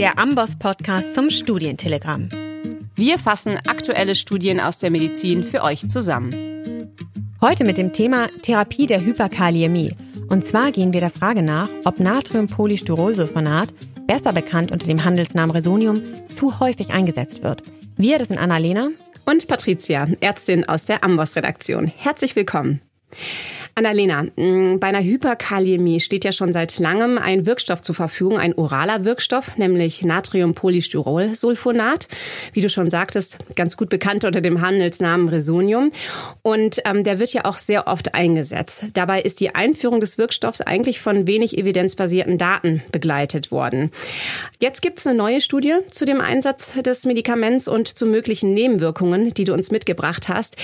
der Amboss Podcast zum Studientelegramm. Wir fassen aktuelle Studien aus der Medizin für euch zusammen. Heute mit dem Thema Therapie der Hyperkaliämie. Und zwar gehen wir der Frage nach, ob Natriumpolystyrolsulfonat, besser bekannt unter dem Handelsnamen Resonium, zu häufig eingesetzt wird. Wir, das sind Annalena und Patricia, Ärztin aus der Amboss-Redaktion. Herzlich willkommen. Annalena, mm, bei einer Hyperkaliämie steht ja schon seit langem ein Wirkstoff zur Verfügung, ein oraler Wirkstoff, nämlich Natriumpolystyrolsulfonat. Wie du schon sagtest, ganz gut bekannt unter dem Handelsnamen Resonium. Und ähm, der wird ja auch sehr oft eingesetzt. Dabei ist die Einführung des Wirkstoffs eigentlich von wenig evidenzbasierten Daten begleitet worden. Jetzt gibt es eine neue Studie zu dem Einsatz des Medikaments und zu möglichen Nebenwirkungen, die du uns mitgebracht hast.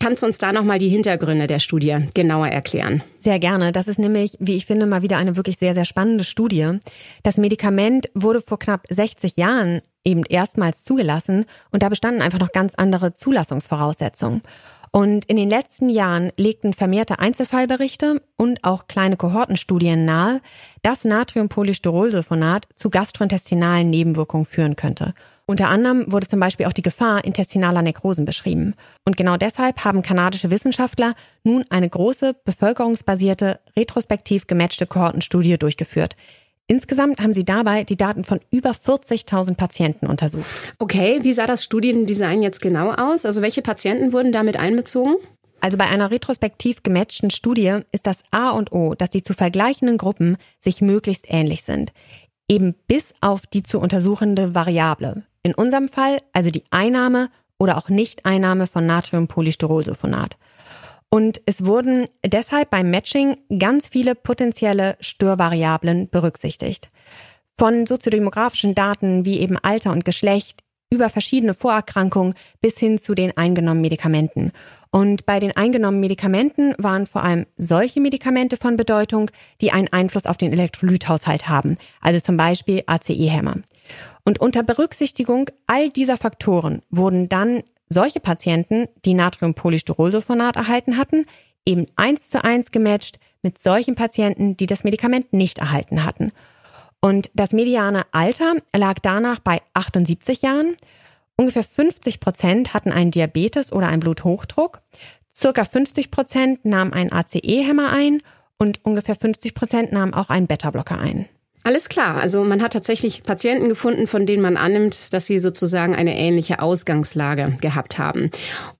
Kannst du uns da nochmal die Hintergründe der Studie genauer erklären? Sehr gerne. Das ist nämlich, wie ich finde, mal wieder eine wirklich sehr, sehr spannende Studie. Das Medikament wurde vor knapp 60 Jahren eben erstmals zugelassen und da bestanden einfach noch ganz andere Zulassungsvoraussetzungen. Und in den letzten Jahren legten vermehrte Einzelfallberichte und auch kleine Kohortenstudien nahe, dass Natriumpolystyrolsulfonat zu gastrointestinalen Nebenwirkungen führen könnte. Unter anderem wurde zum Beispiel auch die Gefahr intestinaler Nekrosen beschrieben. Und genau deshalb haben kanadische Wissenschaftler nun eine große, bevölkerungsbasierte, retrospektiv gematchte Kohortenstudie durchgeführt. Insgesamt haben sie dabei die Daten von über 40.000 Patienten untersucht. Okay, wie sah das Studiendesign jetzt genau aus? Also welche Patienten wurden damit einbezogen? Also bei einer retrospektiv gematchten Studie ist das A und O, dass die zu vergleichenden Gruppen sich möglichst ähnlich sind. Eben bis auf die zu untersuchende Variable. In unserem Fall also die Einnahme oder auch Nichteinnahme von Natriumpolystyrolsulfonat. Und es wurden deshalb beim Matching ganz viele potenzielle Störvariablen berücksichtigt. Von soziodemografischen Daten wie eben Alter und Geschlecht über verschiedene Vorerkrankungen bis hin zu den eingenommenen Medikamenten. Und bei den eingenommenen Medikamenten waren vor allem solche Medikamente von Bedeutung, die einen Einfluss auf den Elektrolythaushalt haben, also zum Beispiel ACE-Hämmer. Und unter Berücksichtigung all dieser Faktoren wurden dann solche Patienten, die Natriumpolystyrolsulfonat erhalten hatten, eben eins zu eins gematcht mit solchen Patienten, die das Medikament nicht erhalten hatten. Und das mediane Alter lag danach bei 78 Jahren. Ungefähr 50 Prozent hatten einen Diabetes oder einen Bluthochdruck. Circa 50 Prozent nahmen einen ACE-Hämmer ein und ungefähr 50 Prozent nahmen auch einen Beta-Blocker ein. Alles klar. Also man hat tatsächlich Patienten gefunden, von denen man annimmt, dass sie sozusagen eine ähnliche Ausgangslage gehabt haben.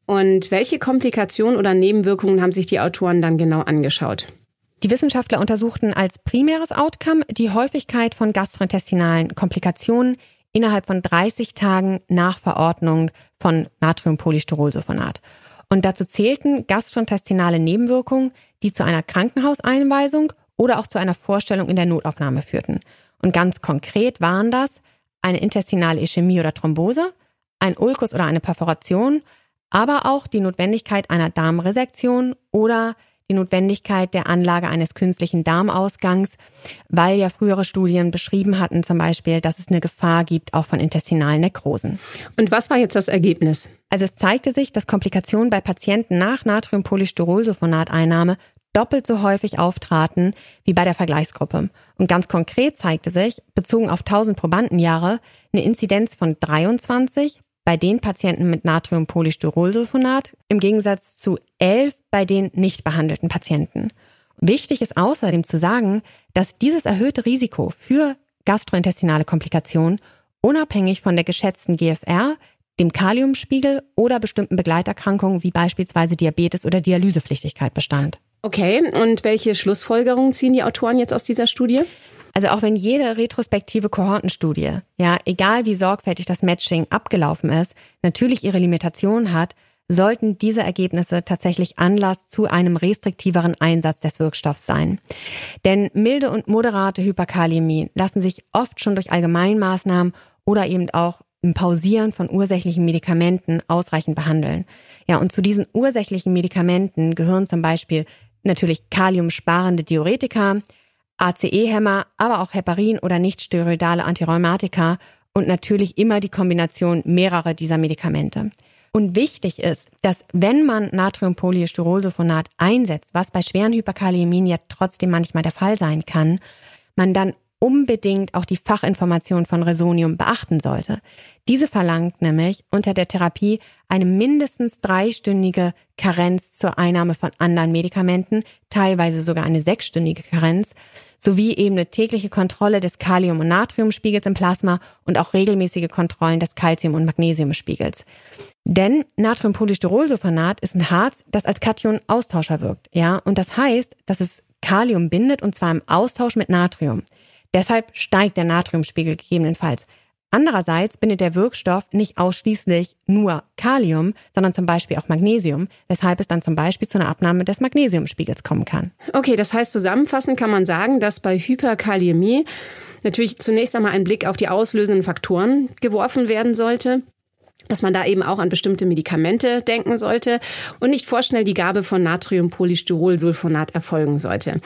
Und welche Komplikationen oder Nebenwirkungen haben sich die Autoren dann genau angeschaut? Die Wissenschaftler untersuchten als primäres Outcome die Häufigkeit von gastrointestinalen Komplikationen innerhalb von 30 Tagen nach Verordnung von Natriumpolystyrolsulfonat. Und dazu zählten gastrointestinale Nebenwirkungen, die zu einer Krankenhauseinweisung oder auch zu einer Vorstellung in der Notaufnahme führten. Und ganz konkret waren das eine intestinale Ischämie oder Thrombose, ein Ulkus oder eine Perforation, aber auch die Notwendigkeit einer Darmresektion oder die Notwendigkeit der Anlage eines künstlichen Darmausgangs, weil ja frühere Studien beschrieben hatten zum Beispiel, dass es eine Gefahr gibt auch von intestinalen Nekrosen. Und was war jetzt das Ergebnis? Also es zeigte sich, dass Komplikationen bei Patienten nach Natriumpolystyrolsulfonateinnahme doppelt so häufig auftraten wie bei der Vergleichsgruppe. Und ganz konkret zeigte sich, bezogen auf 1000 Probandenjahre, eine Inzidenz von 23 bei den Patienten mit Natriumpolystyrolsulfonat im Gegensatz zu 11 bei den nicht behandelten Patienten. Wichtig ist außerdem zu sagen, dass dieses erhöhte Risiko für gastrointestinale Komplikationen unabhängig von der geschätzten GFR, dem Kaliumspiegel oder bestimmten Begleiterkrankungen wie beispielsweise Diabetes oder Dialysepflichtigkeit bestand. Okay, und welche Schlussfolgerungen ziehen die Autoren jetzt aus dieser Studie? Also auch wenn jede retrospektive Kohortenstudie, ja, egal wie sorgfältig das Matching abgelaufen ist, natürlich ihre Limitationen hat, sollten diese Ergebnisse tatsächlich Anlass zu einem restriktiveren Einsatz des Wirkstoffs sein. Denn milde und moderate Hyperkaliämie lassen sich oft schon durch Allgemeinmaßnahmen oder eben auch im Pausieren von ursächlichen Medikamenten ausreichend behandeln. Ja, und zu diesen ursächlichen Medikamenten gehören zum Beispiel natürlich kaliumsparende Diuretika, ACE-Hämmer, aber auch Heparin oder nicht steroidale Antirheumatika und natürlich immer die Kombination mehrerer dieser Medikamente. Und wichtig ist, dass wenn man Natriumpolystyrolsulfonat einsetzt, was bei schweren Hyperkaliämien ja trotzdem manchmal der Fall sein kann, man dann unbedingt auch die Fachinformation von Resonium beachten sollte. Diese verlangt nämlich unter der Therapie eine mindestens dreistündige Karenz zur Einnahme von anderen Medikamenten, teilweise sogar eine sechsstündige Karenz, sowie eben eine tägliche Kontrolle des Kalium- und Natriumspiegels im Plasma und auch regelmäßige Kontrollen des Calcium- und Magnesiumspiegels. Denn Natriumpolystyrolsulfonat ist ein Harz, das als Kation-Austauscher wirkt, ja, und das heißt, dass es Kalium bindet und zwar im Austausch mit Natrium. Deshalb steigt der Natriumspiegel gegebenenfalls. Andererseits bindet der Wirkstoff nicht ausschließlich nur Kalium, sondern zum Beispiel auch Magnesium, weshalb es dann zum Beispiel zu einer Abnahme des Magnesiumspiegels kommen kann. Okay, das heißt zusammenfassend kann man sagen, dass bei Hyperkaliämie natürlich zunächst einmal ein Blick auf die auslösenden Faktoren geworfen werden sollte dass man da eben auch an bestimmte Medikamente denken sollte und nicht vorschnell die Gabe von Natriumpolystyrolsulfonat erfolgen sollte.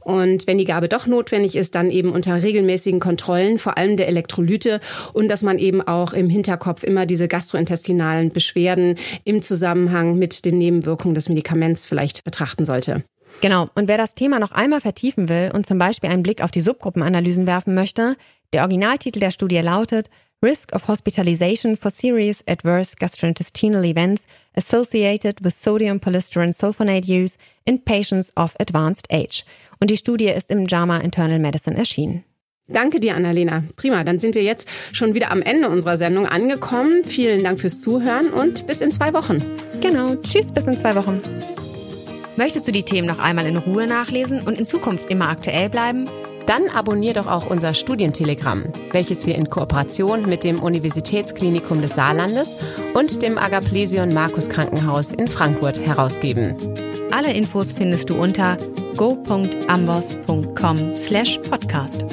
Und wenn die Gabe doch notwendig ist, dann eben unter regelmäßigen Kontrollen, vor allem der Elektrolyte und dass man eben auch im Hinterkopf immer diese gastrointestinalen Beschwerden im Zusammenhang mit den Nebenwirkungen des Medikaments vielleicht betrachten sollte. Genau. Und wer das Thema noch einmal vertiefen will und zum Beispiel einen Blick auf die Subgruppenanalysen werfen möchte, der Originaltitel der Studie lautet Risk of Hospitalization for Serious Adverse Gastrointestinal Events Associated with Sodium Polystyrene Sulfonate Use in Patients of Advanced Age. Und die Studie ist im JAMA Internal Medicine erschienen. Danke dir, Annalena. Prima, dann sind wir jetzt schon wieder am Ende unserer Sendung angekommen. Vielen Dank fürs Zuhören und bis in zwei Wochen. Genau, tschüss, bis in zwei Wochen. Möchtest du die Themen noch einmal in Ruhe nachlesen und in Zukunft immer aktuell bleiben? Dann abonnier doch auch unser Studientelegramm, welches wir in Kooperation mit dem Universitätsklinikum des Saarlandes und dem Agaplesion Markus Krankenhaus in Frankfurt herausgeben. Alle Infos findest du unter go.ambos.com/podcast.